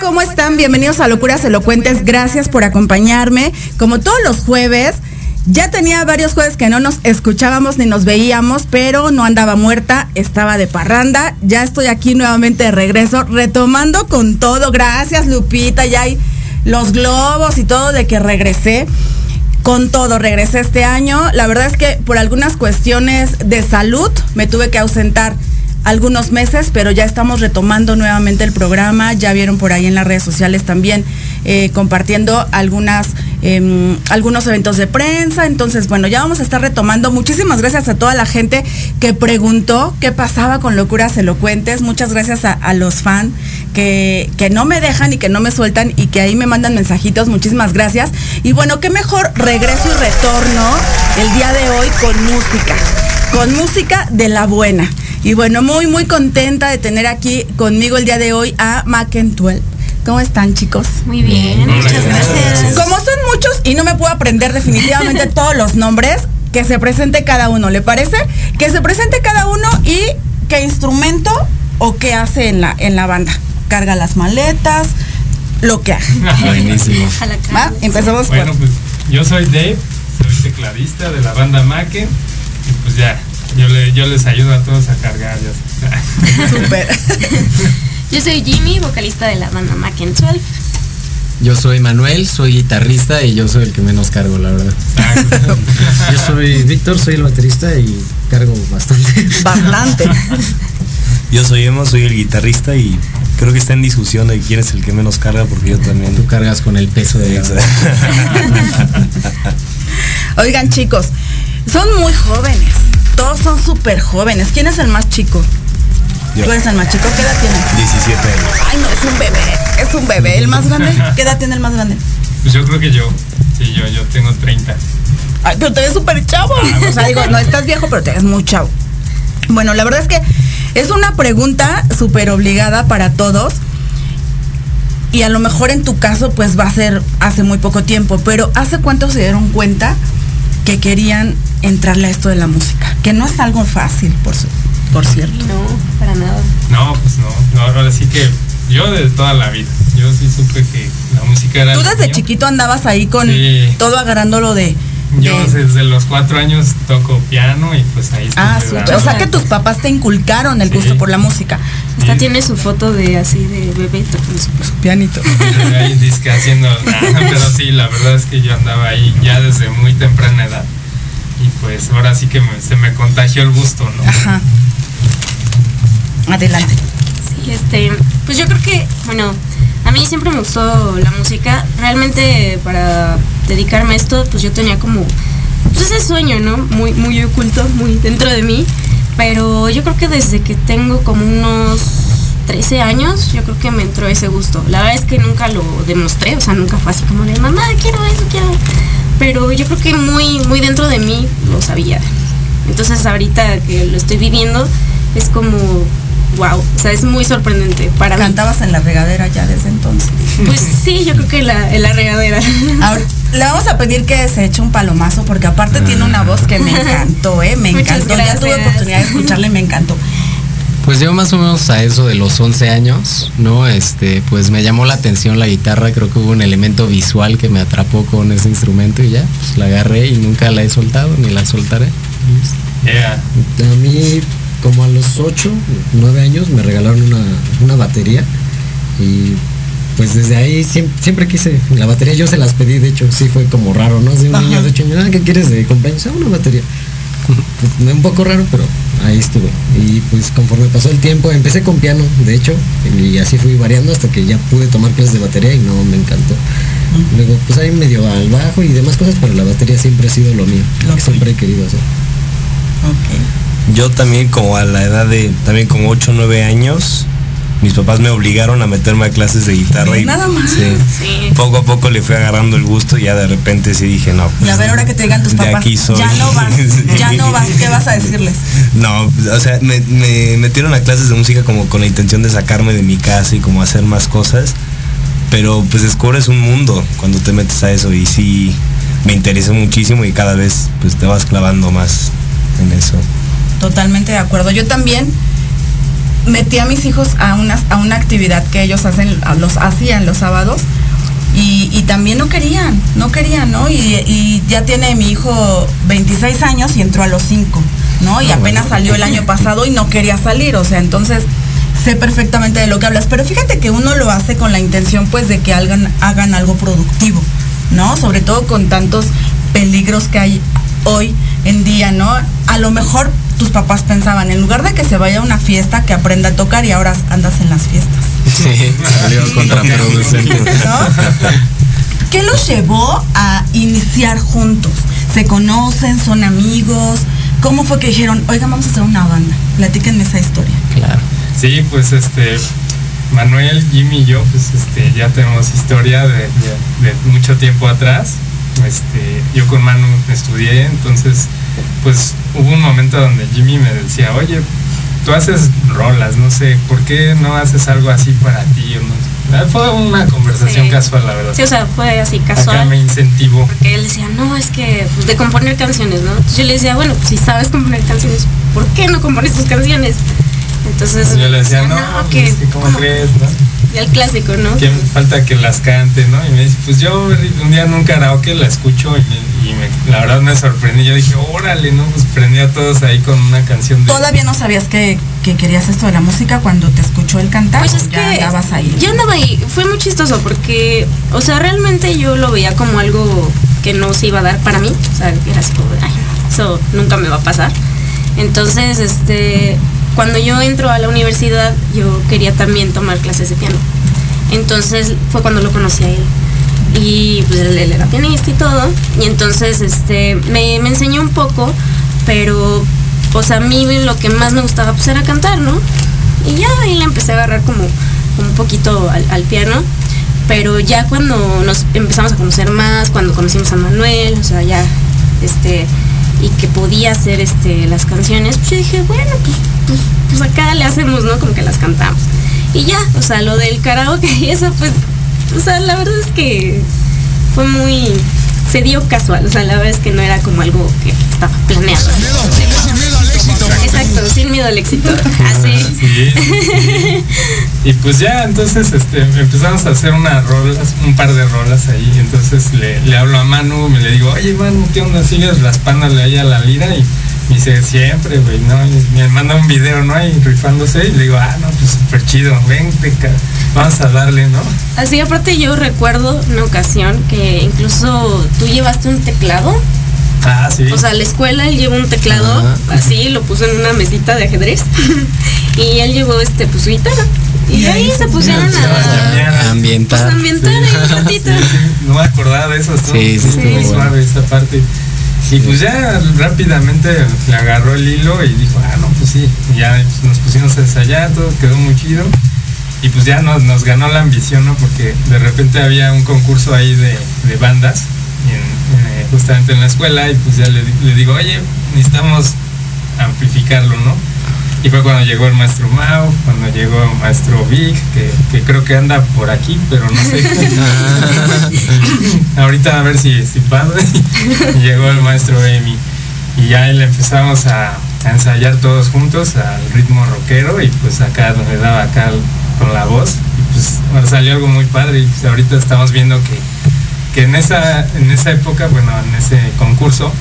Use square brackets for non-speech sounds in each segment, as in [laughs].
¿Cómo están? Bienvenidos a Locuras Elocuentes. Gracias por acompañarme. Como todos los jueves, ya tenía varios jueves que no nos escuchábamos ni nos veíamos, pero no andaba muerta, estaba de parranda. Ya estoy aquí nuevamente de regreso, retomando con todo. Gracias, Lupita. Ya hay los globos y todo de que regresé. Con todo, regresé este año. La verdad es que por algunas cuestiones de salud me tuve que ausentar algunos meses, pero ya estamos retomando nuevamente el programa. Ya vieron por ahí en las redes sociales también eh, compartiendo algunas, eh, algunos eventos de prensa. Entonces, bueno, ya vamos a estar retomando. Muchísimas gracias a toda la gente que preguntó qué pasaba con Locuras Elocuentes. Muchas gracias a, a los fans que, que no me dejan y que no me sueltan y que ahí me mandan mensajitos. Muchísimas gracias. Y bueno, qué mejor regreso y retorno el día de hoy con música. Con música de la buena. Y bueno, muy, muy contenta de tener aquí conmigo el día de hoy a Mackentuel. ¿Cómo están, chicos? Muy bien, muchas gracias. Como son muchos y no me puedo aprender definitivamente [laughs] todos los nombres, que se presente cada uno, ¿le parece? Que se presente cada uno y qué instrumento o qué hace en la, en la banda. Carga las maletas, lo que haga. [laughs] Buenísimo. ¿Va? Empezamos Bueno, por... pues yo soy Dave, soy tecladista de la banda Maque y pues ya, yo, le, yo les ayudo a todos a cargar. Ya. Súper. [laughs] Yo soy Jimmy, vocalista de la banda Mac 12. Yo soy Manuel, soy guitarrista y yo soy el que menos cargo, la verdad. [laughs] Yo soy Víctor, soy el baterista y cargo bastante. Bastante. [laughs] Yo soy Emo, soy el guitarrista y creo que está en discusión de quién es el que menos carga porque yo también. Tú cargas con el peso de Oigan, chicos, son muy jóvenes. Todos son súper jóvenes. ¿Quién es el más chico? Yo. ¿Tú eres el más chico? ¿Qué edad tienes? 17 años. Ay, no, es un bebé. Es un bebé. ¿El más grande? [laughs] ¿Qué edad tiene el más grande? Pues yo creo que yo, sí, yo, yo tengo 30. Ay, pero te ves súper chavo. O sea, digo, no estás viejo, pero te ves muy chavo. Bueno, la verdad es que es una pregunta súper obligada para todos. Y a lo mejor en tu caso, pues va a ser hace muy poco tiempo. Pero ¿hace cuánto se dieron cuenta que querían entrarle a esto de la música? Que no es algo fácil, por, su- por cierto. No, para nada. No, pues no, no, ahora sí que yo de toda la vida. Yo sí supe que la música era. Tú desde mío. chiquito andabas ahí con Sí. todo agarrándolo de... Yo de- desde los cuatro años toco piano y pues ahí Ah, dando- O sea que tus papás te inculcaron el gusto Sí. por la música. Hasta Sí. tiene su foto de así de bebé tocando su Pianito. [laughs] Ahí disque haciendo, ah, [laughs] pero sí, la verdad es que yo andaba ahí ya desde muy temprana edad. Y pues ahora sí que me- se me contagió el gusto, ¿no? Ajá. Adelante. Sí, este, pues yo creo que, bueno, mí siempre me gustó la música. Realmente para dedicarme a esto, pues yo tenía como, pues ese sueño, ¿no? Muy, muy oculto, muy dentro de mí. Pero yo creo que desde que tengo como unos 13 años, yo creo que me entró ese gusto. La verdad es que nunca lo demostré, o sea, nunca fue así como de, mamá, quiero eso, quiero. Pero yo creo que muy, muy dentro de mí lo sabía. Entonces ahorita que lo estoy viviendo, es como, wow, o sea, es muy sorprendente para mí. Cantabas en la regadera ya desde entonces. Pues sí, yo creo que la, en la regadera. [laughs] Ahora, le vamos a pedir que se eche un palomazo porque aparte tiene una voz que me encantó, ¿eh? Me Muchas encantó. Ya tuve oportunidad de escucharle y me encantó. Pues yo más o menos a eso de los 11 años, ¿no? Este, pues me llamó la atención la guitarra, creo que hubo un elemento visual que me atrapó con ese instrumento y ya, pues la agarré y nunca la he soltado ni la soltaré. Yeah. A mí, como a los 8, 9 años, me regalaron una, una batería y pues desde ahí siempre, siempre quise la batería. Yo se las pedí, de hecho, sí fue como raro, ¿no? De un Ajá. niño de 8 años, ah, ¿qué quieres de cumpleaños? Ah, una batería. Pues, un poco raro, pero ahí estuve. Y pues conforme pasó el tiempo, empecé con piano, de hecho, y así fui variando hasta que ya pude tomar clases de batería y no me encantó. Luego, pues ahí medio al bajo y demás cosas, pero la batería siempre ha sido lo mío. Lo que siempre he querido hacer. Ok. Yo también como a la edad de, también como 8 o 9 años, mis papás me obligaron a meterme a clases de guitarra y Nada más. sí, Sí. poco a poco le fui agarrando el gusto y ya de repente sí dije, no. Y a ver, ahora que te digan tus de papás, aquí soy. ya no vas, [laughs] ya no vas, ¿qué vas a decirles? No, o sea, me, me metieron a clases de música como con la intención de sacarme de mi casa y como hacer más cosas. Pero pues descubres un mundo cuando te metes a eso y sí me interesó muchísimo y cada vez pues te vas clavando más en eso. Totalmente de acuerdo. Yo también metí a mis hijos a una, a una actividad que ellos hacen, los hacían los sábados. Y, y también no querían, no querían, ¿no? Y, y ya tiene mi hijo 26 años y entró a los 5, ¿no? Y Ah, apenas salió el año pasado y no quería salir, o sea, entonces sé perfectamente de lo que hablas. Pero fíjate que uno lo hace con la intención, pues, de que hagan, hagan algo productivo, ¿no? Sobre todo con tantos peligros que hay hoy en día, ¿no? A lo mejor tus papás pensaban, en lugar de que se vaya a una fiesta, que aprenda a tocar y ahora andas en las fiestas. Sí, salió contraproducente. ¿no? ¿Qué los llevó a iniciar juntos? ¿Se conocen? ¿Son amigos? ¿Cómo fue que dijeron, oigan, vamos a hacer una banda? Platíquenme esa historia. Claro. Sí, pues este, Manuel, Jimmy y yo, pues este, ya tenemos historia de, de- de mucho tiempo atrás. Este, yo con Manu estudié, entonces, pues hubo un momento donde Jimmy me decía, oye, tú haces rolas, no sé, ¿por qué no haces algo así para ti? No? Ah, Fue una conversación Sí. casual, la verdad. Sí, o sea, fue así Acá casual. me incentivó. Porque él decía, no, es que pues, de componer canciones, ¿no? Entonces yo le decía, bueno, pues si sabes componer canciones, ¿por qué no compones tus canciones? Entonces Yo le decía, no, que pues, que ¿cómo ¿cómo? crees? no? El clásico, ¿no? que falta que las cante, ¿no? Y me dice, pues yo un día en un karaoke la escucho y, me- y me- la verdad me sorprendí. Yo dije, órale, ¿no? Pues prendí a todos ahí con una canción de... ¿Todavía no sabías que, que querías esto de la música cuando te escuchó el cantar? Pues es ya que andabas ahí. yo andaba ahí, fue muy chistoso porque, o sea, realmente yo lo veía como algo que no se iba a dar para mí, o sea, era así como, ay, eso nunca me va a pasar. Entonces, este, cuando yo entro a la universidad, yo quería también tomar clases de piano. Entonces fue cuando lo conocí a él. Y pues él, era pianista y todo. Y entonces este, me, me enseñó un poco, pero pues a mí lo que más me gustaba pues era cantar, ¿no? Y ya ahí le empecé a agarrar como un poquito al, al piano. Pero ya cuando nos empezamos a conocer más, cuando conocimos a Manuel, o sea, ya, este, y que podía hacer este, las canciones, pues yo dije, bueno, pues, pues, pues acá le hacemos, ¿no? Como que las cantamos. Y ya, o sea, lo del karaoke y eso, pues, o sea, la verdad es que fue muy, se dio casual, o sea, la verdad es que no era como algo que estaba planeado. Exacto, sin miedo al éxito. [laughs] Así. Sí, sí. Y pues ya, entonces este, empezamos a hacer unas rolas, un par de rolas ahí. Entonces le, le hablo a Manu, me le digo, oye Manu, ¿qué onda? ¿Sigues raspándole ahí a la lira? Y me [laughs] dice, siempre, güey, ¿no? Y me manda un video, ¿no? Ahí rifándose y le digo, ah, no, pues súper chido, vente, vamos a darle, ¿no? Así, aparte yo recuerdo una ocasión que incluso tú llevaste un teclado. Ah, sí. O sea, a la escuela él llevó un teclado, así, lo puso en una mesita de ajedrez. [laughs] y él llevó este, pues su guitarra. Y, Y ahí ahí se pusieron a a, llamear. pues, Ambientar. ambientar ahí un ratito. Sí, sí, no me acordaba de eso, estuvo Sí, sí, muy bueno. suave esa parte. Y pues ya rápidamente le agarró el hilo y dijo, ah, no, pues sí, ya nos pusimos a ensayar, todo quedó muy chido. Y pues ya nos, nos ganó la ambición, ¿no? Porque de repente había un concurso ahí de, de bandas, eh, justamente en la escuela, y pues ya le digo, oye, necesitamos amplificarlo, ¿no? Y fue cuando llegó el maestro Mao, cuando llegó el maestro Vic, que, que creo que anda por aquí, pero no sé. [laughs] Ahorita a ver si, si pasa. Y [laughs] llegó el maestro Emi. Y ya le empezamos a, a ensayar todos juntos al ritmo rockero y pues acá donde daba acá con la voz. Y pues bueno, salió algo muy padre y pues ahorita estamos viendo que, que en, esa, en esa época, bueno, en ese concurso,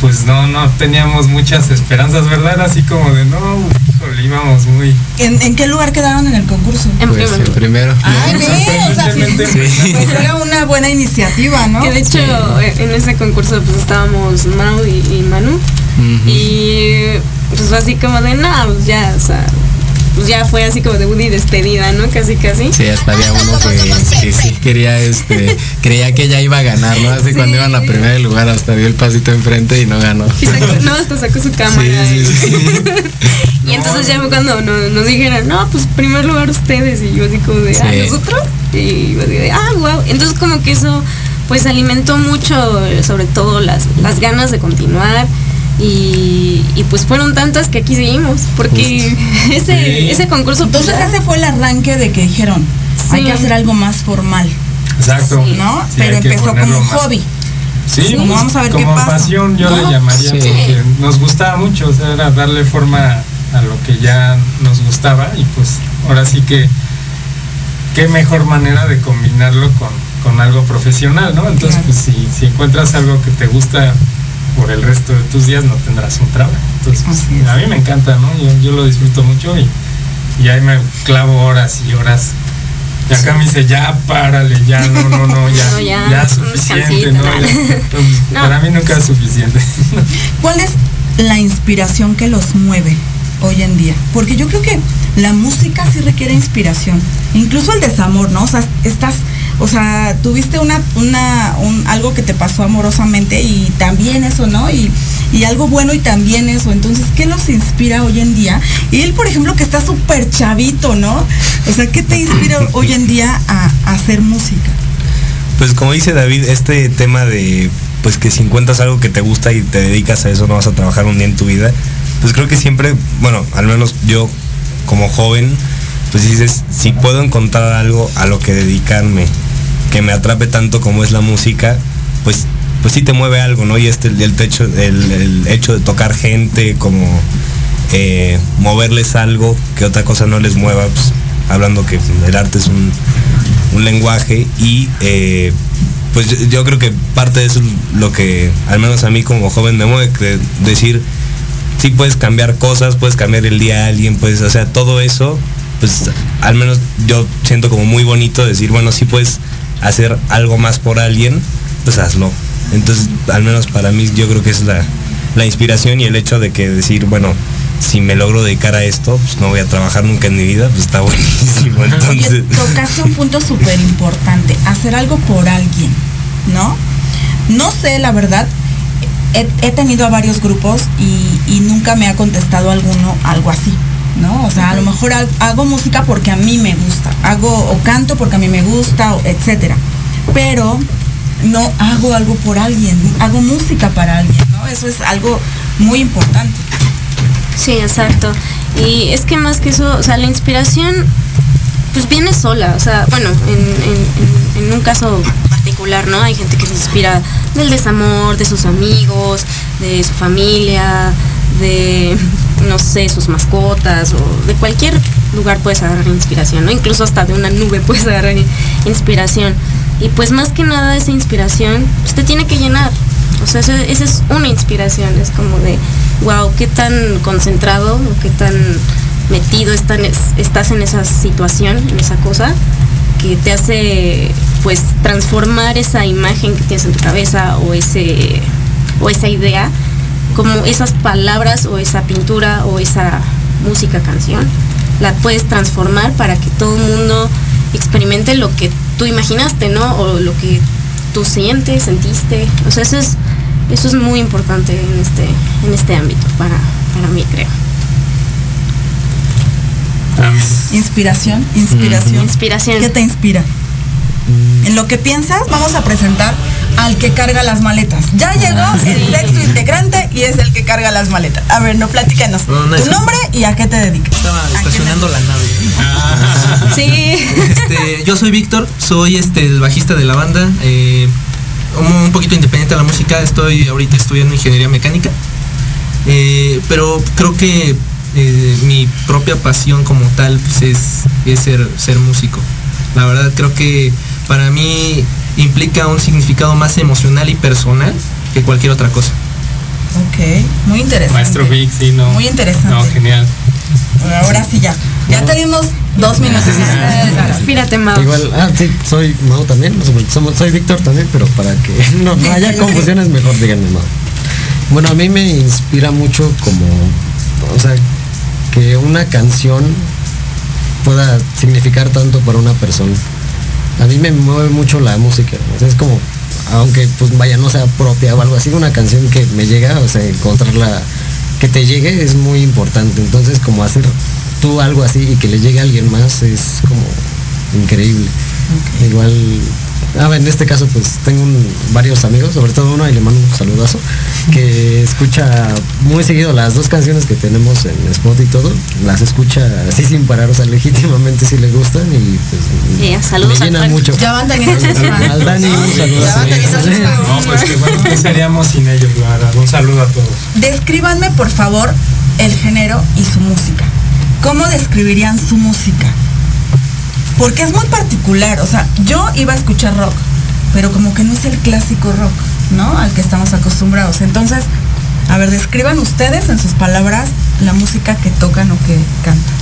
pues no, no teníamos muchas esperanzas, ¿verdad? Era Así como de, no, híjole, íbamos muy... ¿En, en qué lugar quedaron en el concurso? En Pues primero. el primero. Ay, ve, o sea, sí, Sorprendentemente. pues era una buena iniciativa, ¿no? Que de hecho eh, en ese concurso pues estábamos Mau y, y Manu. Y pues fue así como de, no, pues ya, o sea, pues ya fue así como de Woody despedida, ¿no? Casi, casi. Sí, hasta había uno que, que sí quería, este, creía que ya iba a ganar, ¿no? Así Sí. cuando iban a primer lugar hasta dio el pasito enfrente y no ganó. Y sacó- [laughs] no, hasta sacó su cámara. Sí, sí, sí. [laughs] Y entonces ya fue cuando nos, nos dijeron, no, pues primer lugar ustedes. Y yo así como de, ah, nosotros. Y yo así de, ah, wow. Entonces como que eso pues alimentó mucho, sobre todo las, las ganas de continuar. Y, y, pues fueron tantas que aquí seguimos. Porque [laughs] ese, Sí. ese concurso... pues, Entonces ese fue el arranque de que dijeron, hay que hacer algo más formal, Exacto. ¿no? Sí, Pero empezó como un más- hobby. Sí, Sí, pues, vamos a ver como qué pasa. pasión yo ¿No? le llamaría Sí. porque nos gustaba mucho, o sea, era darle forma a lo que ya nos gustaba y pues ahora sí que qué mejor manera de combinarlo con, con algo profesional, ¿no? Entonces, Claro. pues si, si encuentras algo que te gusta por el resto de tus días no tendrás un trabajo. Entonces, pues, a mí me encanta, ¿no? Yo, yo lo disfruto mucho y, y ahí me clavo horas y horas. Y acá me dice, ya párale, ya, no, no, no, [laughs] ya, No, ya, ya, suficiente, ¿no? ¿no? Ya. Entonces, [laughs] No. Para mí nunca es suficiente. [laughs] ¿Cuál es la inspiración que los mueve hoy en día? Porque yo creo que la música sí requiere inspiración, incluso el desamor, ¿no? O sea, estás, o sea, tuviste una, una, un, algo que te pasó amorosamente y también eso, ¿no? Y, y algo bueno y también eso. Entonces, ¿qué los inspira hoy en día? Y él, por ejemplo, que está súper chavito, ¿no? O sea, ¿qué te inspira hoy en día a, a hacer música? Pues como dice David, este tema de pues que si encuentras algo que te gusta y te dedicas a eso, no vas a trabajar un día en tu vida, pues creo que siempre, bueno, al menos yo como joven, pues dices, si puedo encontrar algo a lo que dedicarme, que me atrape tanto como es la música, pues pues sí te mueve algo, ¿no? Y este el, techo, el, hecho de tocar gente, como eh, moverles algo que otra cosa no les mueva, pues hablando que el arte es un, lenguaje y eh, pues yo, creo que parte de eso es lo que al menos a mí como joven me mueve, decir, sí puedes cambiar cosas, puedes cambiar el día a alguien, pues, o sea, todo eso, pues al menos yo siento como muy bonito decir, bueno, si puedes hacer algo más por alguien, pues hazlo. Entonces, al menos para mí yo creo que es la, la inspiración y el hecho de que decir, bueno, si me logro dedicar a esto, pues no voy a trabajar nunca en mi vida, pues está buenísimo. Entonces, tocaste un punto súper importante, hacer algo por alguien, ¿no? No sé, la verdad, he, he tenido a varios grupos y, y nunca me ha contestado alguno algo así, ¿no? O sea, a lo mejor ha- hago música porque a mí me gusta, hago o canto porque a mí me gusta, etcétera. Pero no hago algo por alguien, hago música para alguien, ¿no? Eso es algo muy importante. Sí, exacto. Y es que más que eso, o sea, la inspiración pues viene sola, o sea, bueno, en, en- en- en un caso particular, ¿no? Hay gente que se inspira del desamor, de sus amigos, de su familia, de, no sé, sus mascotas, o de cualquier lugar puedes agarrar inspiración, ¿no? Incluso hasta de una nube [laughs] puedes agarrar inspiración. Y pues más que nada esa inspiración, pues te tiene que llenar. O sea, esa, esa es una inspiración, es como de, wow, qué tan concentrado o qué tan metido estás en esa situación, en esa cosa, que te hace pues transformar esa imagen que tienes en tu cabeza o ese o esa idea como esas palabras o esa pintura o esa música canción la puedes transformar para que todo el mundo experimente lo que tú imaginaste, ¿no? O lo que tú sientes, sentiste. O sea, eso es eso es muy importante en este en este ámbito para para mí, creo. Inspiración, inspiración. Inspiración. ¿Qué te inspira? En lo que piensas, vamos a presentar al que carga las maletas. Ya llegó el sexto integrante y es el que carga las maletas. A ver, no platícanos. No, no, tu es- nombre y a qué te dedicas. Estaba ¿A estacionando la nave. Sí. Este, yo soy Víctor, soy este el bajista de la banda. eh, un, un poquito independiente de la música, estoy ahorita estudiando ingeniería mecánica. eh, pero creo que eh, mi propia pasión como tal pues, es, es ser, ser músico. La verdad creo que para mí implica un significado más emocional y personal que cualquier otra cosa. Ok, muy interesante. Maestro Vic, sí, no. Muy interesante. No, genial. Ahora sí ya. Ya tenemos dos minutos. Inspírate, Mau. Igual, ah, sí, soy Mau también, somos- soy Víctor también, pero para que [laughs] no, no haya confusiones, mejor díganme Mau. Bueno, a mí me inspira mucho como, o sea, que una canción pueda significar tanto para una persona. A mí me mueve mucho la música, o sea, es como, aunque pues vaya, no sea propia o algo así, una canción que me llega, o sea, encontrarla, que te llegue es muy importante. Entonces, como hacer tú algo así y que le llegue a alguien más es como increíble. Igual Ah, en este caso pues tengo varios amigos, sobre todo uno y le mando un saludazo, que escucha muy seguido las dos canciones que tenemos en Spot y todo, las escucha así sin parar, o sea, [laughs] legítimamente si le gustan y pues me llena mucho. Ya van teniendo Al Dani, un saludo. No, pues que bueno, ¿qué seríamos sin ellos, Un saludo a todos. Descríbanme por favor el género y su música. ¿Cómo describirían su música? Porque es muy particular. O sea, yo iba a escuchar rock, pero como que no es el clásico rock, ¿no? Al que estamos acostumbrados. Entonces, a ver, describan ustedes en sus palabras la música que tocan o que cantan.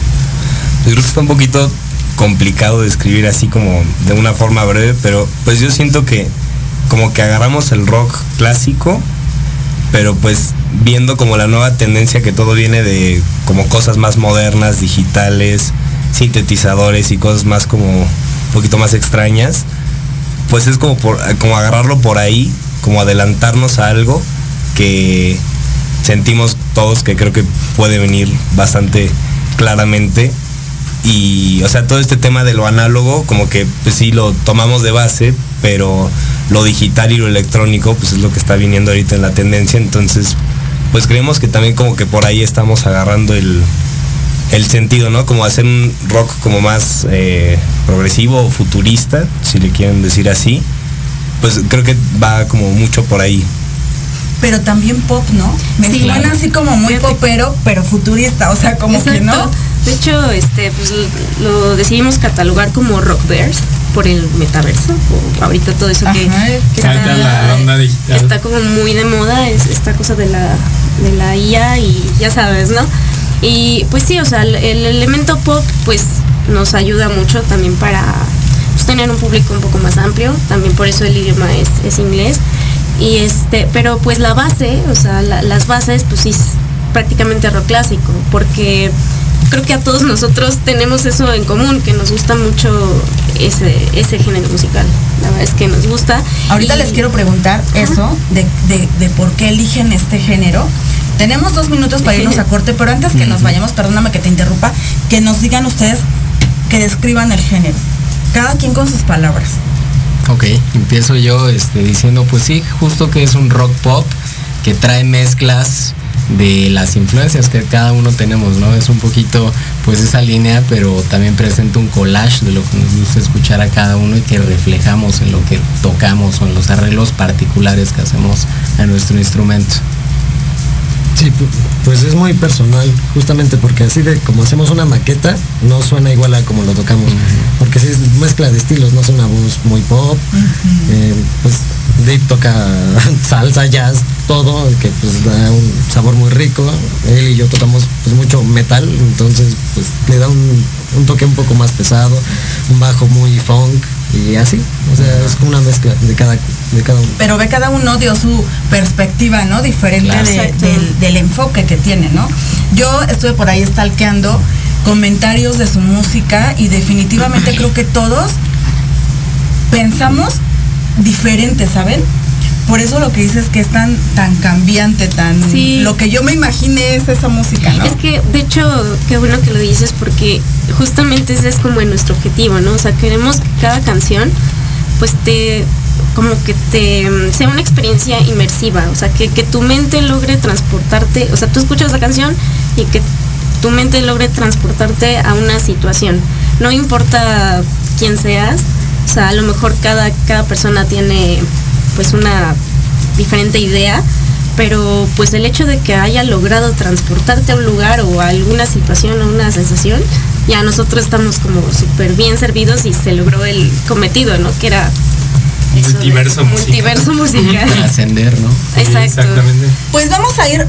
Yo creo que está un poquito complicado describir así como de una forma breve, pero pues yo siento que como que agarramos el rock clásico, pero pues viendo como la nueva tendencia que todo viene de como cosas más modernas, digitales, sintetizadores y cosas más como un poquito más extrañas, pues es como, por, como agarrarlo por ahí, como adelantarnos a algo que sentimos todos que creo que puede venir bastante claramente. Y, o sea, todo este tema de lo análogo, como que pues sí lo tomamos de base, pero lo digital y lo electrónico, pues es lo que está viniendo ahorita en la tendencia. Entonces, pues creemos que también como que por ahí estamos agarrando el, el sentido, ¿no? Como hacer un rock como más eh, progresivo o futurista, si le quieren decir así. Pues creo que va como mucho por ahí. Pero también pop, ¿no? Me suena así como muy popero, pero futurista, o sea, como que no. De hecho, este, pues lo decidimos catalogar como rock bears por el metaverso, o ahorita todo eso que, está, la está como muy de moda, es esta cosa de la, de la IA y ya sabes, ¿no? Y pues sí, o sea, el, elemento pop pues nos ayuda mucho también para pues, tener un público un poco más amplio, también por eso el idioma es, inglés. Y este, pero pues la base, o sea, las bases pues sí es prácticamente rock clásico, porque creo que a todos nosotros tenemos eso en común, que nos gusta mucho ese, ese género musical. La verdad es que nos gusta. Ahorita les quiero preguntar eso, de, de, de por qué eligen este género tenemos dos minutos para irnos a corte, pero antes que nos vayamos, perdóname que te interrumpa, que nos digan ustedes, que describan el género. Cada quien con sus palabras. Ok, empiezo yo este, diciendo, pues sí, justo que es un rock pop que trae mezclas de las influencias que cada uno tenemos, ¿no? Es un poquito pues esa línea, pero también presenta un collage de lo que nos gusta escuchar a cada uno y que reflejamos en lo que tocamos o en los arreglos particulares que hacemos a nuestro instrumento. Sí, pues es muy personal, justamente porque así de como hacemos una maqueta, no suena igual a como lo tocamos. Porque si es mezcla de estilos, no es una voz muy pop. Eh, pues Dave toca [laughs] salsa, jazz, todo, que pues da un sabor muy rico. Él y yo tocamos pues mucho metal, entonces pues le da un, un toque un poco más pesado, un bajo muy funk y así, o sea, es una mezcla de cada, de cada uno. Pero ve cada uno dio su perspectiva, ¿no? Diferente del, enfoque que tiene, ¿no? Yo estuve por ahí stalkeando comentarios de su música y definitivamente creo que todos pensamos diferente, ¿saben? Por eso lo que dices es que es tan, tan cambiante, tan... Lo que yo me imaginé es esa música, ¿no? Es que, de hecho, qué bueno que lo dices porque justamente ese es como nuestro objetivo, ¿no? O sea, queremos que cada canción, pues te como que te sea una experiencia inmersiva, o sea, que, que tu mente logre transportarte, o sea, tú escuchas la canción y que tu mente logre transportarte a una situación. No importa quién seas, o sea, a lo mejor cada, cada persona tiene pues una diferente idea, pero pues el hecho de que haya logrado transportarte a un lugar o a alguna situación o una sensación, ya nosotros estamos como súper bien servidos y se logró el cometido, ¿no? Que era multiverso musical. Multiverso [laughs] musical. Trascender, ¿no? Exacto. Exactamente. Pues vamos a ir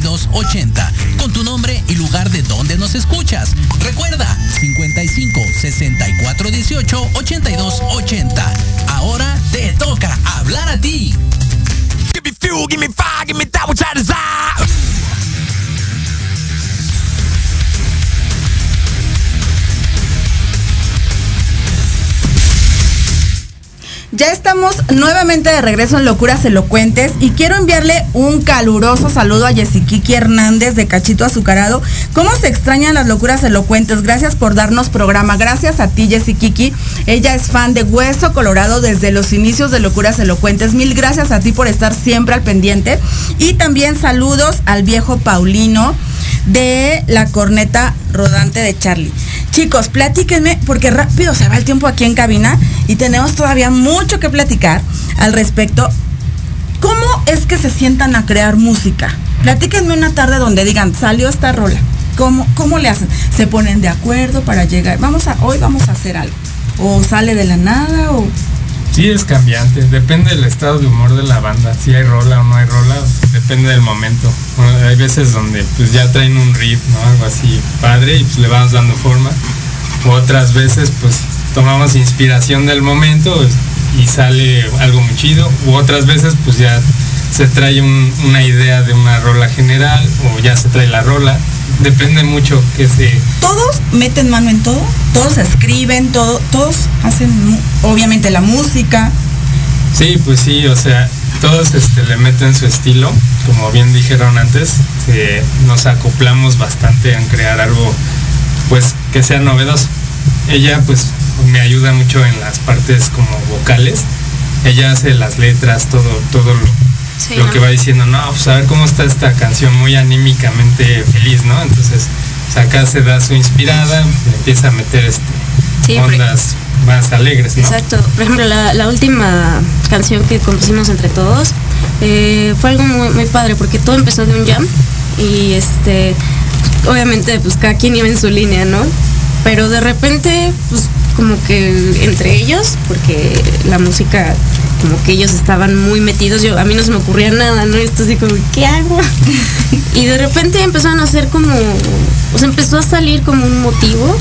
18 82 80 con tu nombre y lugar de donde nos escuchas. Recuerda 55 64 18 82 80. Ahora te toca hablar a ti. Give me fuel, give me fire, give me that which I desire. Ya estamos nuevamente de regreso en Locuras Elocuentes y quiero enviarle un caluroso saludo a Yesiquiqui Hernández de Cachito Azucarado. ¿Cómo se extrañan las Locuras Elocuentes? Gracias por darnos programa. Gracias a ti, Yesiquiqui. Ella es fan de Hueso Colorado desde los inicios de Locuras Elocuentes. Mil gracias a ti por estar siempre al pendiente. Y también saludos al viejo Paulino de la corneta rodante de Charlie. Chicos, platíquenme, porque rápido se va el tiempo aquí en cabina y tenemos todavía mucho que platicar al respecto. ¿Cómo es que se sientan a crear música? Platíquenme una tarde donde digan, salió esta rola. ¿Cómo, ¿Cómo le hacen? ¿Se ponen de acuerdo para llegar? Vamos a, hoy vamos a hacer algo. ¿O sale de la nada? O Sí, es cambiante, depende del estado de humor de la banda, si hay rola o no hay rola, depende del momento. hay veces donde pues ya traen un riff, ¿no? Algo así padre y pues le vamos dando forma. otras veces pues tomamos inspiración del momento y sale algo muy chido. U otras veces pues ya se trae una idea de una rola general o ya se trae la rola depende mucho que se... Todos meten mano en todo, todos escriben, todo, todos hacen obviamente la música. Sí, pues sí, o sea, todos este, le meten su estilo, como bien dijeron antes, nos acoplamos bastante en crear algo pues que sea novedoso. Ella pues me ayuda mucho en las partes como vocales, ella hace las letras, todo, todo lo lo que va diciendo, no, pues a ver cómo está esta canción muy anímicamente feliz, ¿no? Entonces, pues, acá se da su inspirada, empieza a meter este, ondas más alegres, ¿no? Exacto. Por ejemplo, la, última canción que compusimos entre todos eh, fue algo muy, muy padre porque todo empezó de un jam y este, obviamente, pues cada quien iba en su línea, ¿no? Pero de repente, pues como que entre ellos, porque la música como que ellos estaban muy metidos, yo a mí no se me ocurría nada, ¿no? Esto así como, ¿qué hago? [laughs] y de repente empezaron a hacer como, o sea, empezó a salir como un motivo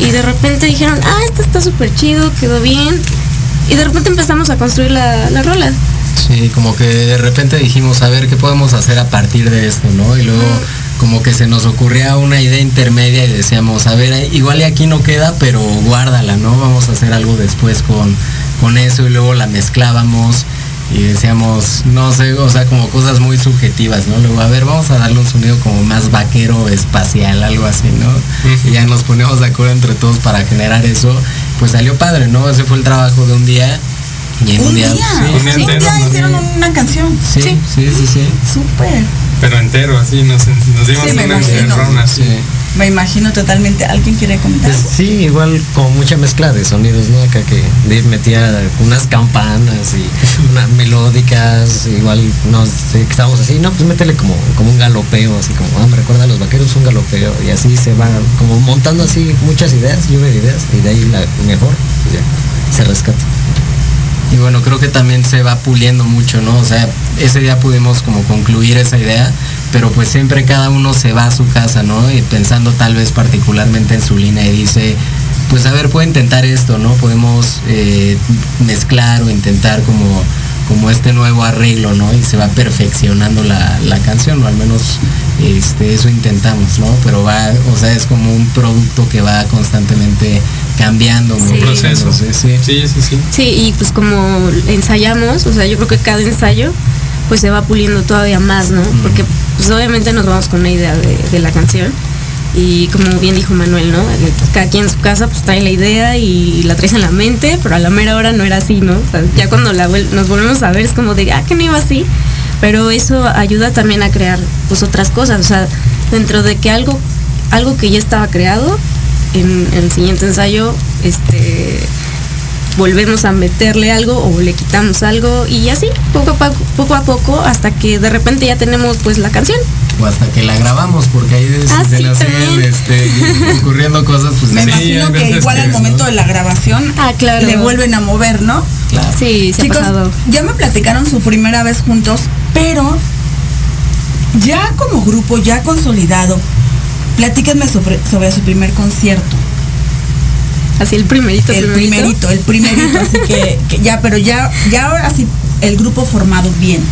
y de repente dijeron, ah, esto está súper chido, quedó bien. Y de repente empezamos a construir la, la rola. Sí, como que de repente dijimos, a ver qué podemos hacer a partir de esto, ¿no? Y luego como que se nos ocurría una idea intermedia y decíamos, a ver, igual y aquí no queda, pero guárdala, ¿no? Vamos a hacer algo después con, con eso y luego la mezclábamos y decíamos, no sé, o sea, como cosas muy subjetivas, ¿no? Luego, a ver, vamos a darle un sonido como más vaquero, espacial, algo así, ¿no? Y ya nos ponemos de acuerdo entre todos para generar eso. Pues salió padre, ¿no? Ese fue el trabajo de un día. Y en un, día, sí, un día hicieron una canción. Sí, sí, sí, sí. Súper. Pero entero, así, nos, nos dimos una así. Me imagino totalmente. ¿Alguien quiere comentar? Pues sí, igual con mucha mezcla de sonidos, ¿no? Acá que Dave metía unas campanas y [laughs] unas melódicas, igual no sé, estábamos así, no, pues métele como, como un galopeo, así como, ah, me recuerda a los vaqueros un galopeo, y así se van como montando así muchas ideas, lluvia de ideas, y de ahí la mejor, pues ya, se rescata. Y bueno, creo que también se va puliendo mucho, ¿no? O sea, ese día pudimos como concluir esa idea, pero pues siempre cada uno se va a su casa, ¿no? Y pensando tal vez particularmente en su línea y dice, pues a ver, puedo intentar esto, ¿no? Podemos eh, mezclar o intentar como, como este nuevo arreglo, ¿no? Y se va perfeccionando la, canción, o al menos este, eso intentamos, ¿no? Pero va, o sea, es como un producto que va constantemente cambiando, sí. proceso. Sí, sí, sí, sí. Sí, y pues como ensayamos, o sea, yo creo que cada ensayo pues se va puliendo todavía más, ¿no? Porque pues obviamente nos vamos con una idea de, la canción y como bien dijo Manuel, ¿no? Cada quien en su casa pues trae la idea y la traes en la mente, pero a la mera hora no era así, ¿no? ya cuando la, nos volvemos a ver es como de, ah, que no iba así, pero eso ayuda también a crear pues otras cosas, o sea, dentro de que algo, algo que ya estaba creado, en, el siguiente ensayo, este volvemos a meterle algo o le quitamos algo y así, poco a poco, poco a poco, hasta que de repente ya tenemos pues la canción. O hasta que la grabamos, porque ahí Ah, se sí, nos siguen también. este, [laughs] ocurriendo cosas. Pues Me sí, imagino que igual al ¿no? momento de la grabación Ah, claro. le vuelven a mover, ¿no? Claro. Sí, se Chicos, ha pasado. ya me platicaron su primera vez juntos, pero ya como grupo, ya consolidado, platíquenme sobre, sobre su primer concierto. Así el primerito, El primerito, el primerito, así que, [laughs] que ya, pero ya, ya ahora sí, el grupo formado bien.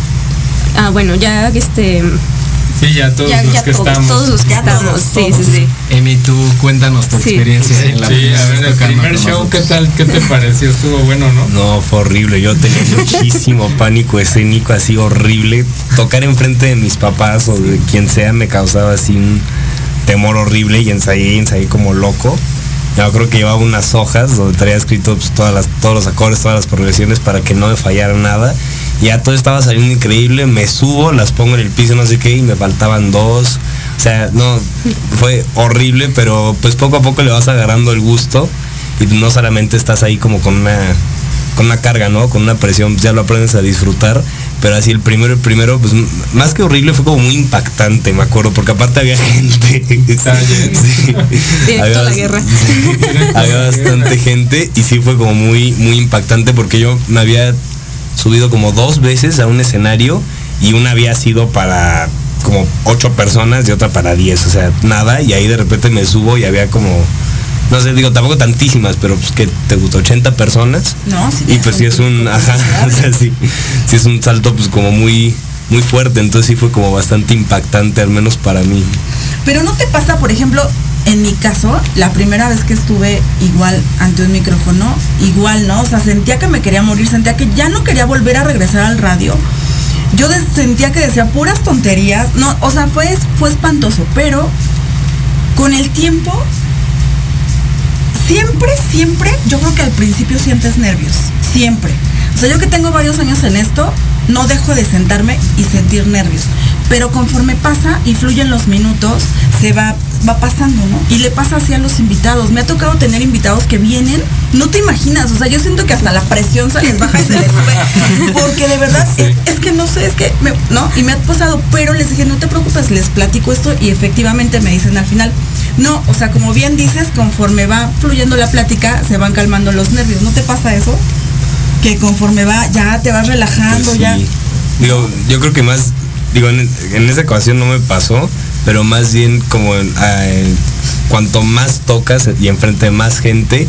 Ah, bueno, ya este. Sí, ya todos ya, los ya que todos, estamos. todos los que Ya estamos. todos, sí, sí, sí. Emi, tú cuéntanos tu Sí. experiencia en la Sí, primera a ver, el primer show, ¿qué tal? ¿Qué te pareció? ¿Estuvo bueno, no? No, fue horrible. Yo tenía muchísimo [laughs] pánico escénico, así horrible. Tocar enfrente de mis papás o de quien sea me causaba así un temor horrible y ensayé, ensayé como loco. Yo creo que llevaba unas hojas donde traía escrito pues, todas las, todos los acordes, todas las progresiones para que no me fallara nada. Ya todo estaba saliendo increíble, me subo, las pongo en el piso, no sé qué, y me faltaban dos. O sea, no, fue horrible, pero pues poco a poco le vas agarrando el gusto y no solamente estás ahí como con una con una carga, ¿no? Con una presión, ya lo aprendes a disfrutar, pero así el primero, el primero, pues más que horrible fue como muy impactante, me acuerdo, porque aparte había [laughs] gente. Sí. Directo a la guerra. había bastante gente y sí fue como muy, muy impactante porque yo me había subido como dos veces a un escenario y una había sido para como ocho personas y otra para diez, o sea, nada, y ahí de repente me subo y había como, no sé, digo, tampoco tantísimas, pero pues que te gustó 80 personas. No, sí. Y pues sí es un, ajá, [laughs] o sea, sí, sí es un salto pues como muy, muy fuerte, entonces sí fue como bastante impactante, al menos para mí. Pero no te pasa, por ejemplo, en mi caso, la primera vez que estuve igual ante un micrófono, igual, ¿no? O sea, sentía que me quería morir, sentía que ya no quería volver a regresar al radio. Yo sentía que decía puras tonterías. No, o sea, fue, fue espantoso, pero con el tiempo, siempre, siempre, yo creo que al principio sientes nervios, siempre. O sea, yo que tengo varios años en esto, no dejo de sentarme y sentir nervios. Pero conforme pasa y fluyen los minutos, se va, va pasando, ¿no? Y le pasa así a los invitados. Me ha tocado tener invitados que vienen, no te imaginas, o sea, yo siento que hasta la presión se les baja y se les sube. [laughs] Porque de verdad, es, es que no sé, es que, me- ¿no? Y me ha pasado, pero les dije, no te preocupes, les platico esto y efectivamente me dicen al final, no, o sea, como bien dices, conforme va fluyendo la plática, se van calmando los nervios. ¿No te pasa eso? Que conforme va, ya te vas relajando, Pues ya. sí. Digo, yo creo que más, digo, en, en esa ocasión no me pasó, pero más bien como cuanto más tocas y enfrente de más gente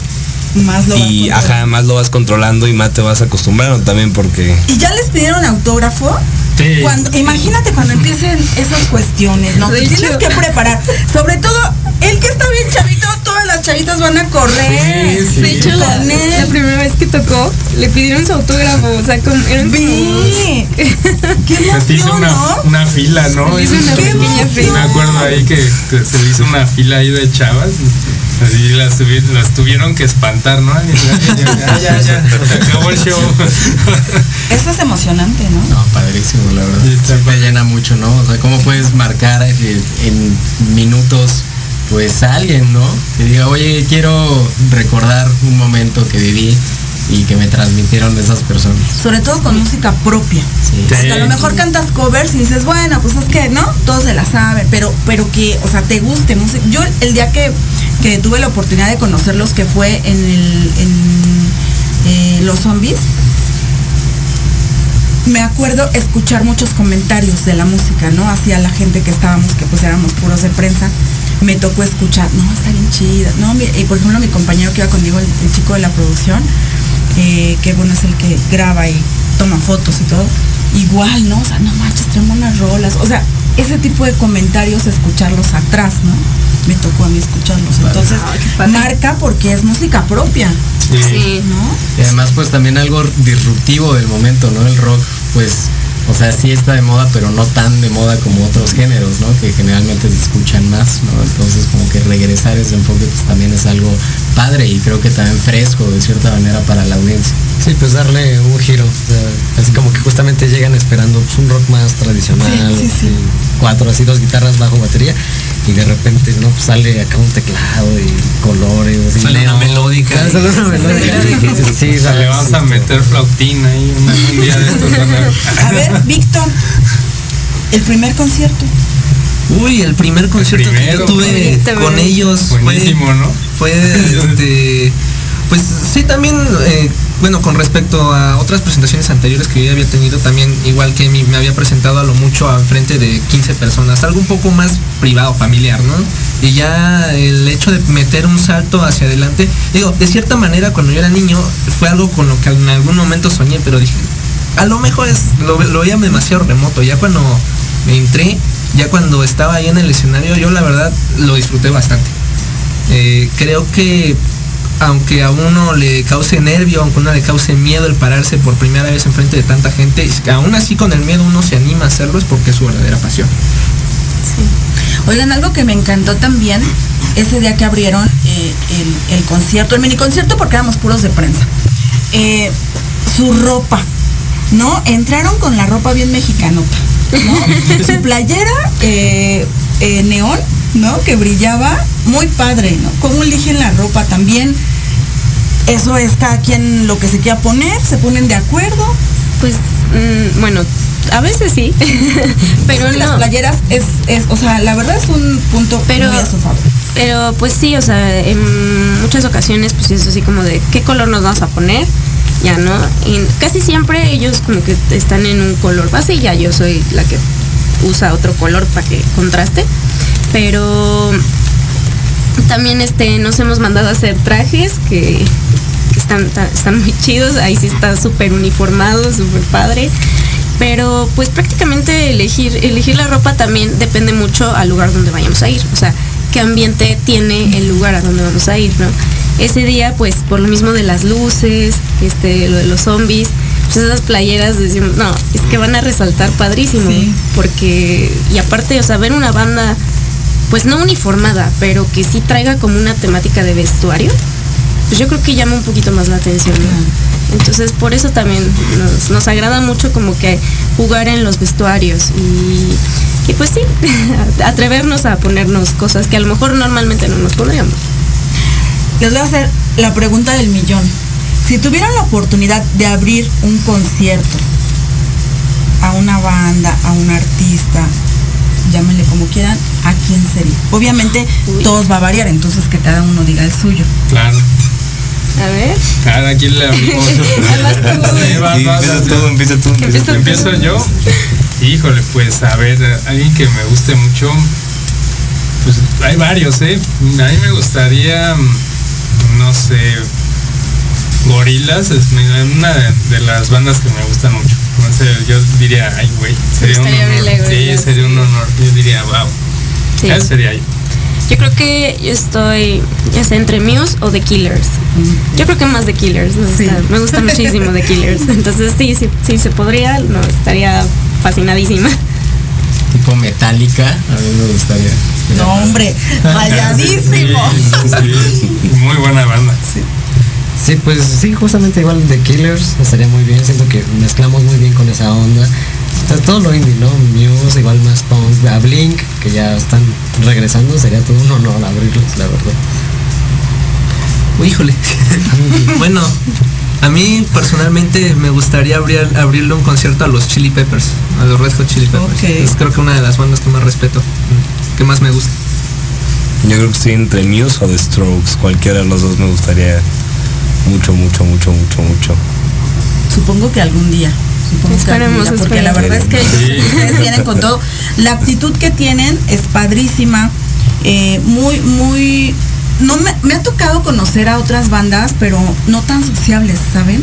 Más lo vas y controlando. ajá, más lo vas controlando y más te vas acostumbrando también porque ¿Y ya les pidieron autógrafo? Sí. Cuando, imagínate cuando empiecen esas cuestiones, ¿no? Te tienes que preparar. Sobre todo, el que está bien chavito, todas las chavitas van a correr. Sí, sí. De hecho, la, Con primera vez que tocó, le pidieron su autógrafo. O sea, como, eran como- Vi. Qué Se hizo emoción, una, ¿no? una fila, ¿no? Se hizo una fila. Me acuerdo ahí que, que se hizo una fila ahí de chavas. y Así las, tuvi- las tuvieron que espantar, ¿no? [laughs] Ya, ya, ya, ya, se acabó el show. [laughs] Eso es emocionante, ¿no? No, padrísimo, la verdad. Sí, me llena mucho, ¿no? O sea, ¿cómo puedes marcar en minutos, pues, a alguien, ¿no? Que diga, oye, quiero recordar un momento que viví y que me transmitieron esas personas. Sobre todo con música propia. Sí. Porque a lo mejor cantas covers y dices, bueno, pues es que, ¿no? Todos se la saben, pero, pero que, o sea, te guste música. Yo el día que, que tuve la oportunidad de conocerlos, que fue en el, en eh, Los Zombies, me acuerdo escuchar muchos comentarios de la música, ¿no? Hacia la gente que estábamos, que pues éramos puros de prensa. Me tocó escuchar, no, está bien chida. No, mi- y por ejemplo, mi compañero que iba conmigo, el, el chico de la producción, eh, que bueno, es el que graba y toma fotos y todo, igual, ¿no? O sea, no manches, traen buenas rolas. O sea, ese tipo de comentarios, escucharlos atrás, ¿no? Me tocó a mí escucharlos. Entonces, padre. marca porque es música propia, Sí. ¿no? Y además, pues también algo disruptivo del momento, ¿no? El rock, pues, o sea, sí está de moda, pero no tan de moda como otros géneros, ¿no? Que generalmente se escuchan más, ¿no? Entonces, como que regresar ese enfoque, pues también es algo padre y creo que también fresco, de cierta manera, para la audiencia. Sí, pues darle un giro. o sea, así como que justamente llegan esperando pues, un rock más tradicional. Sí, sí, sí. así, Cuatro, así dos guitarras bajo batería. Y de repente no pues, sale acá un teclado y colores así. Sale una melódica. Sale una melódica. sí, sea, le vamos a meter flautina ahí un, un día de estos. a- A ver, Víctor, el primer concierto. Uy, el primer concierto que primero, yo tuve con ellos fue, Buenísimo, ¿no? fue este pues sí también eh, bueno con respecto a otras presentaciones anteriores que yo había tenido también igual que me había presentado a lo mucho a frente de 15 personas algo un poco más privado familiar no y ya el hecho de meter un salto hacia adelante digo de cierta manera cuando yo era niño fue algo con lo que en algún momento soñé pero dije a lo mejor es lo, lo veía demasiado remoto ya cuando me entré ya cuando estaba ahí en el escenario yo la verdad lo disfruté bastante. Eh, creo que aunque a uno le cause nervio, aunque a uno le cause miedo el pararse por primera vez enfrente de tanta gente, aún así con el miedo uno se anima a hacerlo es porque es su verdadera pasión. Oigan, algo que me encantó también, ese día que abrieron eh, el, el concierto, el mini concierto porque éramos puros de prensa. eh, su ropa, ¿no? Entraron con la ropa bien mexicanota, ¿no? [laughs] su playera eh, neón, ¿no? Que brillaba, muy padre, ¿no? Cómo eligen la ropa también. Eso es cada quien lo que se quiera poner, se ponen de acuerdo. Pues, mm, bueno, a veces sí, [laughs] pero que las no. playeras es, es, o sea, la verdad es un punto Pero- muy a su favor. Pero pues sí, o sea, en muchas ocasiones pues es así como de qué color nos vamos a poner, ya no. Y casi siempre ellos como que están en un color base y ya yo soy la que usa otro color para que contraste. Pero también este nos hemos mandado a hacer trajes que, que están, están muy chidos, ahí sí está súper uniformado, súper padre. Pero pues prácticamente elegir, elegir la ropa también depende mucho al lugar donde vayamos a ir. O sea, qué ambiente tiene el lugar a donde vamos a ir, ¿no? Ese día, pues, por lo mismo de las luces, este, lo de los zombies, pues esas playeras decimos, no, es que van a resaltar padrísimo. Sí. Porque, y aparte, o sea, ver una banda, pues no uniformada, pero que sí traiga como una temática de vestuario, pues yo creo que llama un poquito más la atención, ¿no? Entonces por eso también nos, nos agrada mucho como que jugar en los vestuarios y, y pues sí, [laughs] atrevernos a ponernos cosas que a lo mejor normalmente no nos pondríamos. Les voy a hacer la pregunta del millón. Si tuvieran la oportunidad de abrir un concierto a una banda, a un artista, llámenle como quieran, ¿a quién sería? Obviamente Uy. todos va a variar, entonces que cada uno diga el suyo. Claro. A ver. Claro, aquí le abrimos. [laughs] Empieza vas. empieza tú. Empiezo yo. Híjole, pues a ver, alguien que me guste mucho. Pues hay varios, ¿eh? A mí me gustaría, mm, no sé, Gorilas es una de, de las bandas que me gustan mucho. No sé, yo diría, ay, güey, sería un honor. Sí, sería un honor. Yo diría, wow. sí. Ese sería yo. Yo creo que yo estoy ya sea entre Muse o The Killers. Yo creo que más The Killers. Me gusta, Sí. me gusta muchísimo The Killers. [laughs] Entonces sí, sí, sí se podría, no, estaría fascinadísima. Tipo metálica, a mí me gustaría. No, hombre. [laughs] Sí, sí, Muy buena banda. Sí, pues sí, justamente igual The Killers estaría muy bien, siento que mezclamos muy bien con esa onda. O sea, todo lo indie, ¿no? Muse, igual más punk, a Blink, que ya están regresando, sería todo un honor abrirlos, la verdad. Uy, híjole. [laughs] bueno, a mí personalmente me gustaría abrir, abrirle un concierto a los Chili Peppers, a los Red Hot Chili Peppers. Es creo que una de las bandas que más respeto, que más me gusta. Yo creo que estoy entre Muse o The Strokes. Cualquiera de los dos me gustaría mucho, mucho, mucho, mucho, mucho. Supongo que algún día. Supongo que algún Esperemos, día, porque la esperemos. verdad es que Sí. ustedes vienen con todo. La actitud que tienen es padrísima, eh, muy, muy. No me, me ha tocado conocer a otras bandas, pero no tan sociables, ¿saben?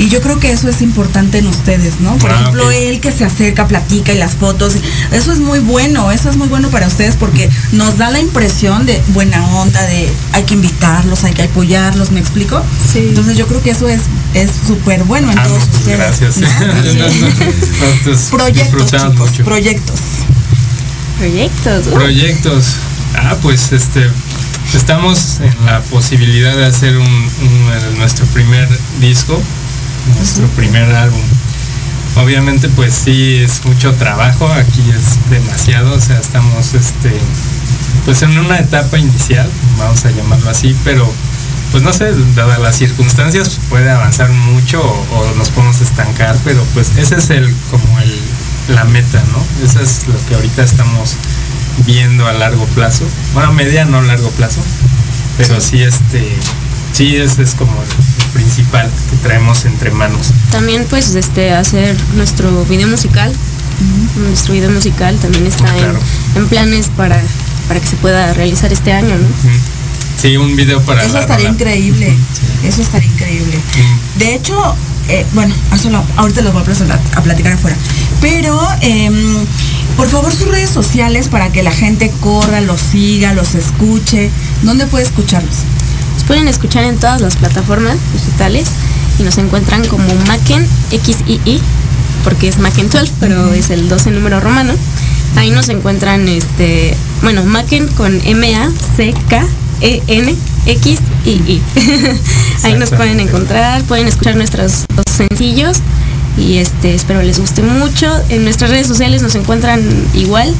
Y yo creo que eso es importante en ustedes, ¿no? Por Ah, ejemplo, ok. él que se acerca, platica y las fotos. Eso es muy bueno, eso es muy bueno para ustedes porque nos da la impresión de buena onda, de hay que invitarlos, hay que apoyarlos, ¿me explico? Sí. Entonces yo creo que eso es es súper bueno en Ah, no, todos pues ustedes. gracias. ¿no? [laughs] Nosotros Proyectos, chicos, mucho. proyectos. Proyectos. uh. Proyectos. Ah, pues este estamos en la posibilidad de hacer un, un- nuestro primer disco, nuestro primer álbum. Obviamente pues sí es mucho trabajo, aquí es demasiado, o sea, estamos este pues en una etapa inicial, vamos a llamarlo así, pero pues no sé, dadas las circunstancias puede avanzar mucho o, nos podemos estancar, pero pues ese es el como el la meta, ¿no? Eso es lo que ahorita estamos viendo a largo plazo. Bueno, mediano largo plazo. Pero sí, este, sí, ese es como principal que traemos entre manos. También pues este hacer nuestro video musical. Nuestro video musical también está Ah, claro. en, en planes para, para que se pueda realizar este año, ¿no? Sí, un video para Eso estaría rola. increíble. Eso estaría increíble. De hecho, eh, bueno, eso lo- ahorita los voy a, presentar- a platicar afuera. Pero, em, por favor, sus redes sociales para que la gente corra, los siga, los escuche. ¿Dónde puede escucharlos? Pueden escuchar en todas las plataformas digitales y nos encuentran como Macken XII, porque es Macken 12, pero es el 12 número romano. Ahí nos encuentran, este, bueno, Macken con M-A-C-K-E-N. X y I. [laughs] Ahí nos pueden encontrar, pueden escuchar nuestros dos sencillos y este espero les guste mucho. En nuestras redes sociales nos encuentran igual.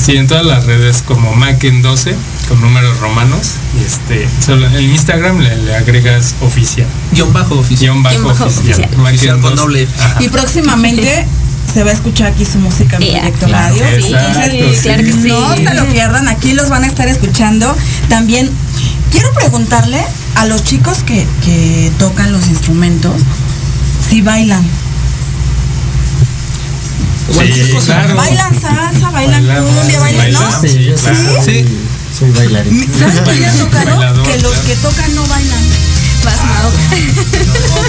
Sí, en todas las redes como Macken12 con números romanos. Y este, solo en Instagram le, le agregas oficial. Guión bajo oficial. Guión bajo, oficial. oficial. Oficial con 12. doble F. Ajá. Y próximamente se va a escuchar aquí su música en Yeah, Proyecto claro Radio. que sí. Claro que sí. sí. No se lo pierdan, aquí los van a estar escuchando. También quiero preguntarle a los chicos que, que tocan los instrumentos si bailan. Sí, claro. Bailan salsa, bailan Bailamos, cumbia, bailan, ¿no? bailamos. Sí, yo sí, claro. soy, soy bailarín. ¿Sabes ha tocado? Que los claro. que tocan no bailan. Pasmado.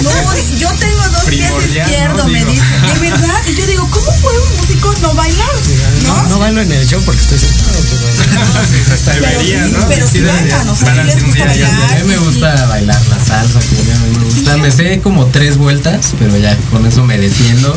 No, yo tengo dos pies izquierdos, ¿no? me dice. De verdad, y yo digo, ¿cómo puede un músico no bailar? No, ¿No? no bailo en el show porque estoy sentado, pero [laughs] Hasta Pero debería, sí, ¿no? pero sí debería. bailan, o sea, Para sí les hacer un gusta día ya bailar. A mí me gusta bailar la salsa, cumbia, a mí me gusta. Me sé como tres vueltas, pero ya con eso me defiendo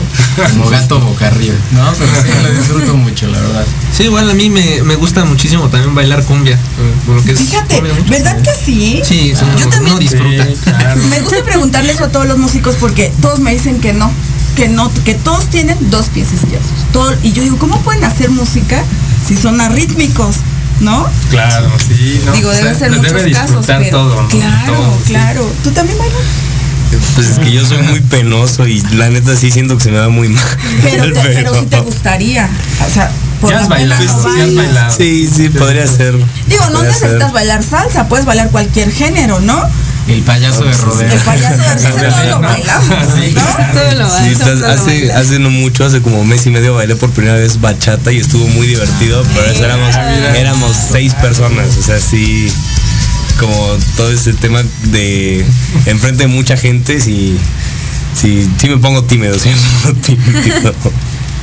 como gato boca arriba. No, pero sí, lo disfruto mucho, la verdad. Sí, igual a mí me, me gusta muchísimo también bailar cumbia. por lo que es- Fíjate, cumbia. ¿verdad que sí? Sí, Yo también- uno disfruta. Claro. Me gusta preguntarle eso a todos los músicos porque todos me dicen que no, que no, que todos tienen dos pies izquierdos. Todo- y yo digo, ¿cómo pueden hacer música si son arrítmicos? ¿no? Claro, sí, no. digo, o sea, deben ser muchos debe casos, pero todo, ¿no? claro, Todo, sí. claro. ¿Tú también bailas? Pues es que yo soy muy penoso y la neta sí siento que se me da muy mal. Pero, te, pero sí te gustaría, o sea, por Ya has bailado, no sí has bailas. bailado. Sí, sí, podría ser. Digo, no ser. necesitas bailar salsa, puedes bailar cualquier género, ¿no? El payaso de rodeo. El payaso de [laughs] todo lo hace, no mucho, hace como mes y medio bailé por primera vez bachata y estuvo muy divertido, pero eso éramos, éramos seis personas, o sea, sí, como todo ese tema de enfrente de mucha gente, sí, sí, sí me pongo tímido, [laughs] sí me pongo tímido.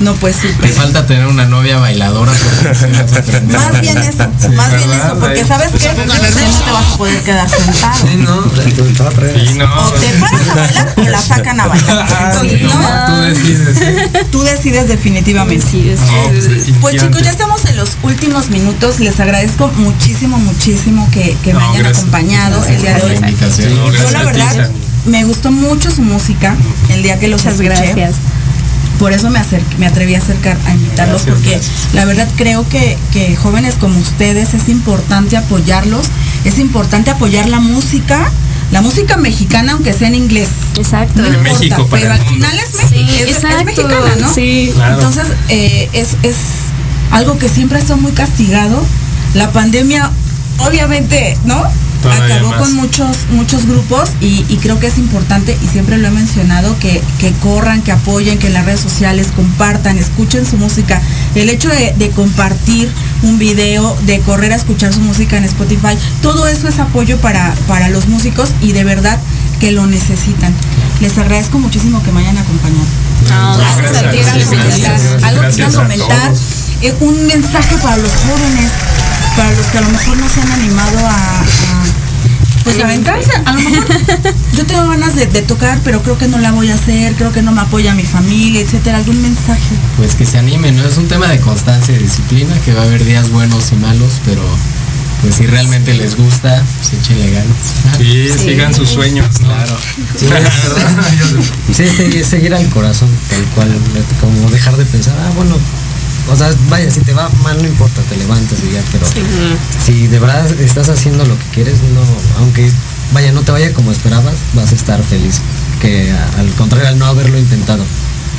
No, pues sí. Te falta tener una novia bailadora. te [laughs] terminas. Más bien eso, más bien eso, porque sabes que no te vas a poder quedar sentado. Sí, no. te va a traer. Sí, no. O te paras a bailar o la sacan a bailar. [laughs] Entonces, No, tú decides. ¿sí? Tú decides definitivamente. Sí, es- No, pues, Pues chicos, ya estamos en los últimos minutos. Les agradezco muchísimo, muchísimo que, que me hayan gracias. acompañado el día de hoy. la Yo la verdad me gustó mucho su música el día que los Muchas escuché. gracias. Por eso me, acerqué- me atreví a acercar a invitarlos Gracias, porque gracias. la verdad creo que, que jóvenes como ustedes es importante apoyarlos, es importante apoyar la música, la música mexicana aunque sea en inglés. Exacto. No En importa, México para pero el al mundo. final es, México, Sí, es, mexicana, ¿no? sí. Claro. Entonces eh, es, es algo que siempre ha estado muy castigado. La pandemia, obviamente, ¿no? Acabó más. con muchos, muchos grupos y, y creo que es importante, y siempre lo he mencionado, que, que corran, que apoyen, que en las redes sociales compartan, escuchen su música. El hecho de, de compartir un video, de correr a escuchar su música en Spotify, todo eso es apoyo para, para los músicos y de verdad que lo necesitan. Les agradezco muchísimo que me hayan acompañado. No, Algo que quieran comentar, algo que quieran a comentar, un mensaje para los jóvenes, para los que a lo mejor no se han animado a, a, pues a aventarse. A lo mejor [laughs] yo tengo ganas de, de tocar, pero creo que no la voy a hacer, creo que no me apoya mi familia, etcétera. Algún mensaje. Pues que se animen, ¿no? Es un tema de constancia y disciplina, que va a haber días buenos y malos, pero pues si realmente les gusta, pues échenle ganas. Sí, [laughs] Sí. sigan sus sueños, ¿no? Claro. Sí, [laughs] Sí, seguir, seguir al corazón, tal cual, como dejar de pensar, ah, bueno, o sea, vaya, si te va mal no importa, te levantas y ya, pero si de verdad estás haciendo lo que quieres, no, aunque vaya, no te vaya como esperabas, vas a estar feliz. Que al contrario, al no haberlo intentado.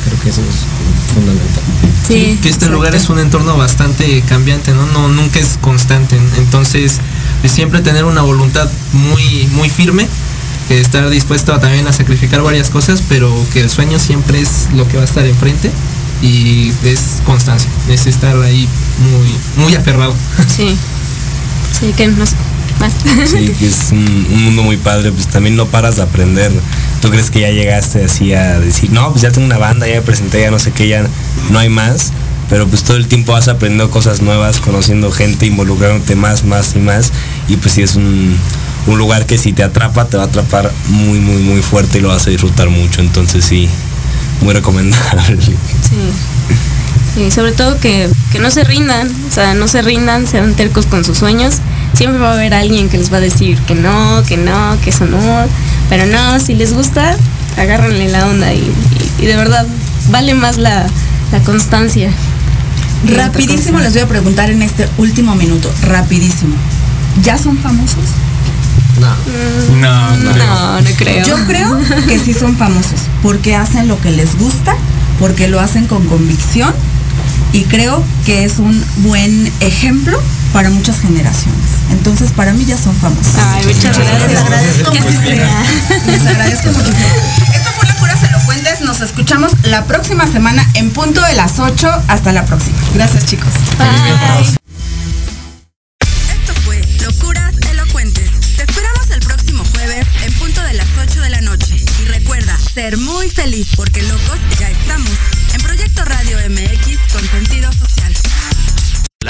Creo que eso es fundamental. Sí, que este lugar es un entorno bastante cambiante, ¿no? no nunca es constante. Entonces, siempre tener una voluntad muy, muy firme, que estar dispuesto a, también a sacrificar varias cosas, pero que el sueño siempre es lo que va a estar enfrente y es constancia, es estar ahí muy, muy aferrado. Sí, sí, que más. más. Sí, [laughs] que es un, un, mundo muy padre, pues también no paras de aprender. ¿Tú crees que ya llegaste así a decir, no, pues ya tengo una banda, ya me presenté, ya no sé qué, ya no hay más? Pero pues todo el tiempo vas aprendiendo cosas nuevas, conociendo gente, involucrándote más, más y más. Y pues sí es un, un lugar que si te atrapa, te va a atrapar muy, muy, muy fuerte y lo vas a disfrutar mucho. Entonces sí, muy recomendable. Sí. sobre todo que, que, no se rindan, o sea, no se rindan, sean tercos con sus sueños. Siempre va a haber alguien que les va a decir que no, que no, que eso no. Pero no, si les gusta, agárrenle la onda y, y, de verdad vale más la, la constancia. Rapidísimo les voy a preguntar en este último minuto, rapidísimo. ¿Ya son famosos? No. No, no, no, no creo. Yo creo que sí son famosos porque hacen lo que les gusta, porque lo hacen con convicción y creo que es un buen ejemplo para muchas generaciones. Entonces, para mí ya son famosos. Ay, muchas gracias. Les agradezco muchísimo. Les agradezco muchísimo. Esto fue Locuras Elocuentes. Nos escuchamos la próxima semana en punto de las 8. Hasta la próxima. Gracias, chicos. Bye. Ser muy feliz porque locos ya estamos en Proyecto Radio MX con sentido.